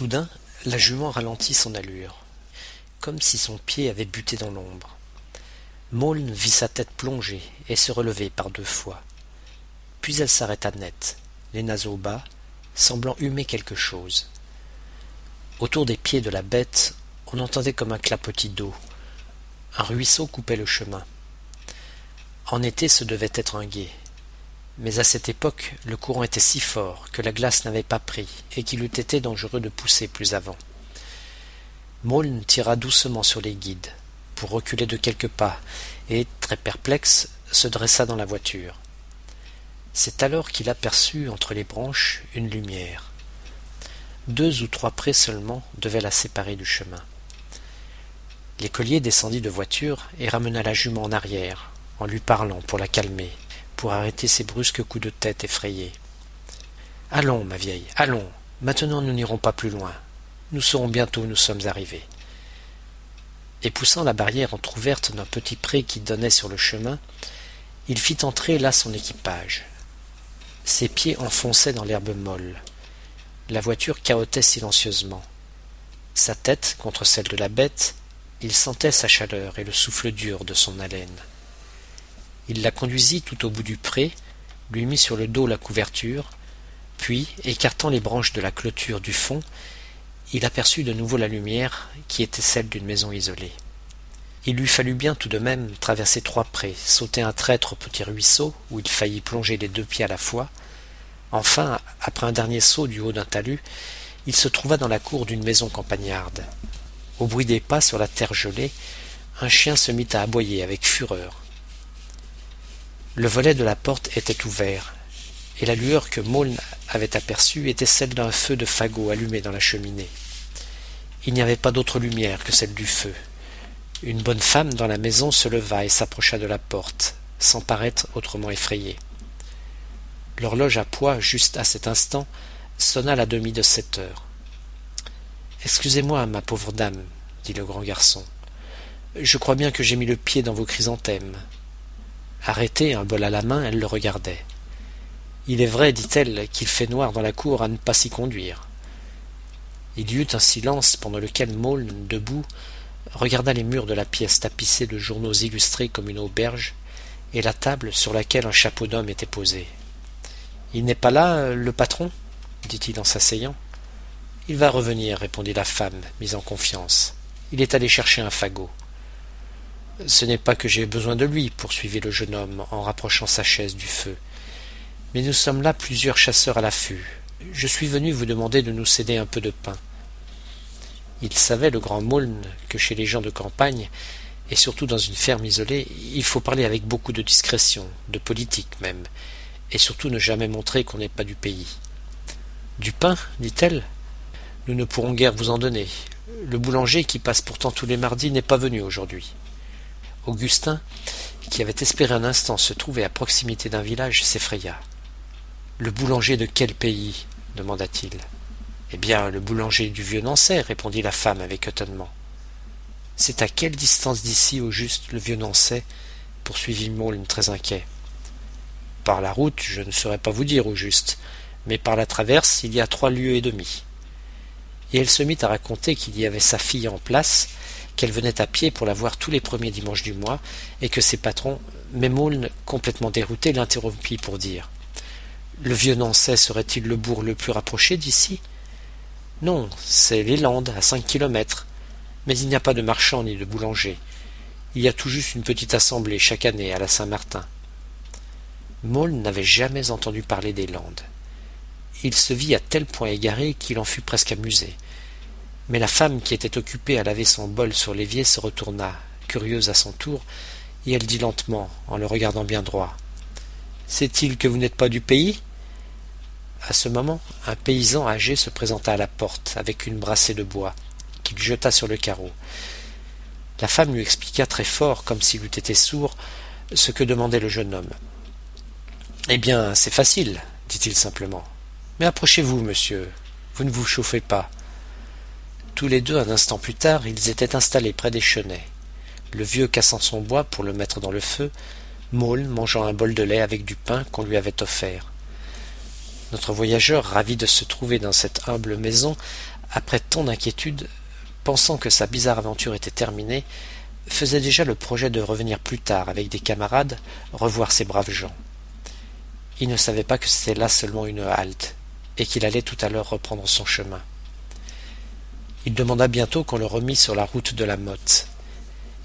Soudain, la jument ralentit son allure, comme si son pied avait buté dans l'ombre. Maulne vit sa tête plonger et se relever par deux fois. Puis elle s'arrêta net, les naseaux bas, semblant humer quelque chose. Autour des pieds de la bête, on entendait comme un clapotis d'eau. Un ruisseau coupait le chemin. En été, ce devait être un gué. Mais à cette époque, le courant était si fort que la glace n'avait pas pris et qu'il eût été dangereux de pousser plus avant. Maulne tira doucement sur les guides, pour reculer de quelques pas, et, très perplexe, se dressa dans la voiture. C'est alors qu'il aperçut entre les branches une lumière. Deux ou trois prés seulement devaient la séparer du chemin. L'écolier descendit de voiture et ramena la jument en arrière, en lui parlant pour la calmer, pour arrêter ses brusques coups de tête effrayés. Allons, ma vieille, allons. Maintenant nous n'irons pas plus loin. Nous saurons bientôt où nous sommes arrivés. Et poussant la barrière entr'ouverte d'un petit pré qui donnait sur le chemin, il fit entrer là son équipage. Ses pieds enfonçaient dans l'herbe molle. La voiture cahotait silencieusement. Sa tête contre celle de la bête, il sentait sa chaleur et le souffle dur de son haleine. Il la conduisit tout au bout du pré, lui mit sur le dos la couverture, puis, écartant les branches de la clôture du fond, il aperçut de nouveau la lumière qui était celle d'une maison isolée. Il lui fallut bien tout de même traverser trois prés, sauter un traître petit ruisseau où il faillit plonger les deux pieds à la fois. Enfin, après un dernier saut du haut d'un talus, il se trouva dans la cour d'une maison campagnarde. Au bruit des pas sur la terre gelée, un chien se mit à aboyer avec fureur. Le volet de la porte était ouvert, et la lueur que Maulne avait aperçue était celle d'un feu de fagot allumé dans la cheminée. Il n'y avait pas d'autre lumière que celle du feu. Une bonne femme dans la maison se leva et s'approcha de la porte, sans paraître autrement effrayée. L'horloge à poids, juste à cet instant, sonna la demi de sept heures. Excusez-moi, ma pauvre dame, dit le grand garçon. Je crois bien que j'ai mis le pied dans vos chrysanthèmes. Arrêtée, un bol à la main, elle le regardait. Il est vrai, dit-elle, qu'il fait noir dans la cour à ne pas s'y conduire. Il y eut un silence pendant lequel Maulne, debout, regarda les murs de la pièce tapissée de journaux illustrés comme une auberge, et la table sur laquelle un chapeau d'homme était posé. Il n'est pas là, le patron? dit-il en s'asseyant. Il va revenir, répondit la femme, mise en confiance. Il est allé chercher un fagot. Ce n'est pas que j'ai besoin de lui, poursuivit le jeune homme en rapprochant sa chaise du feu. Mais nous sommes là plusieurs chasseurs à l'affût. Je suis venu vous demander de nous céder un peu de pain. Il savait, le grand Maulne, que chez les gens de campagne, et surtout dans une ferme isolée, il faut parler avec beaucoup de discrétion, de politique même, et surtout ne jamais montrer qu'on n'est pas du pays. Du pain, dit-elle Nous ne pourrons guère vous en donner. Le boulanger qui passe pourtant tous les mardis n'est pas venu aujourd'hui. Augustin, qui avait espéré un instant se trouver à proximité d'un village, s'effraya. Le boulanger de quel pays? demanda-t-il. Eh bien, le boulanger du vieux Nançay, répondit la femme avec étonnement. C'est à quelle distance d'ici, au juste, le vieux Nançay poursuivit Maulne très inquiet. Par la route, je ne saurais pas vous dire au juste, mais par la traverse, il y a trois lieues et demie. Et elle se mit à raconter qu'il y avait sa fille en place, qu'elle venait à pied pour la voir tous les premiers dimanches du mois, et que ses patrons, mais Maulne, complètement dérouté, l'interrompit pour dire Le vieux Nançay serait-il le bourg le plus rapproché d'ici? Non, c'est les Landes, à cinq kilomètres. Mais il n'y a pas de marchand ni de boulanger. Il y a tout juste une petite assemblée chaque année à la Saint-Martin. Maule n'avait jamais entendu parler des Landes. Il se vit à tel point égaré qu'il en fut presque amusé. Mais la femme qui était occupée à laver son bol sur l'évier se retourna, curieuse à son tour, et elle dit lentement, en le regardant bien droit. C'est-il que vous n'êtes pas du pays? À ce moment, un paysan âgé se présenta à la porte avec une brassée de bois, qu'il jeta sur le carreau. La femme lui expliqua très fort, comme s'il eût été sourd, ce que demandait le jeune homme. Eh bien, c'est facile, dit-il simplement. Mais approchez-vous, monsieur. Vous ne vous chauffez pas. Tous les deux, un instant plus tard, ils étaient installés près des chenets. Le vieux cassant son bois pour le mettre dans le feu, Maule mangeant un bol de lait avec du pain qu'on lui avait offert. Notre voyageur, ravi de se trouver dans cette humble maison, après tant d'inquiétude, pensant que sa bizarre aventure était terminée, faisait déjà le projet de revenir plus tard avec des camarades revoir ces braves gens. Il ne savait pas que c'était là seulement une halte, et qu'il allait tout à l'heure reprendre son chemin. Il demanda bientôt qu'on le remît sur la route de la Motte,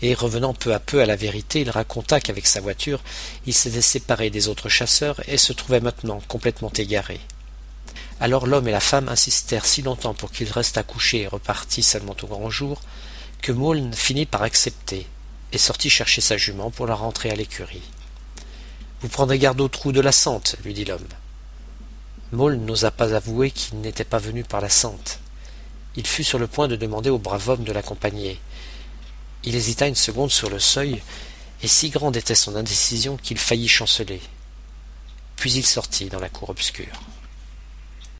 et revenant peu à peu à la vérité, il raconta qu'avec sa voiture, il s'était séparé des autres chasseurs et se trouvait maintenant complètement égaré. Alors l'homme et la femme insistèrent si longtemps pour qu'il reste coucher et repartît seulement au grand jour, que Maulne finit par accepter, et sortit chercher sa jument pour la rentrer à l'écurie. Vous prendrez garde au trou de la sente, lui dit l'homme. Maulne n'osa pas avouer qu'il n'était pas venu par la sente. Il fut sur le point de demander au brave homme de l'accompagner, il hésita une seconde sur le seuil, et si grande était son indécision qu'il faillit chanceler. Puis il sortit dans la cour obscure.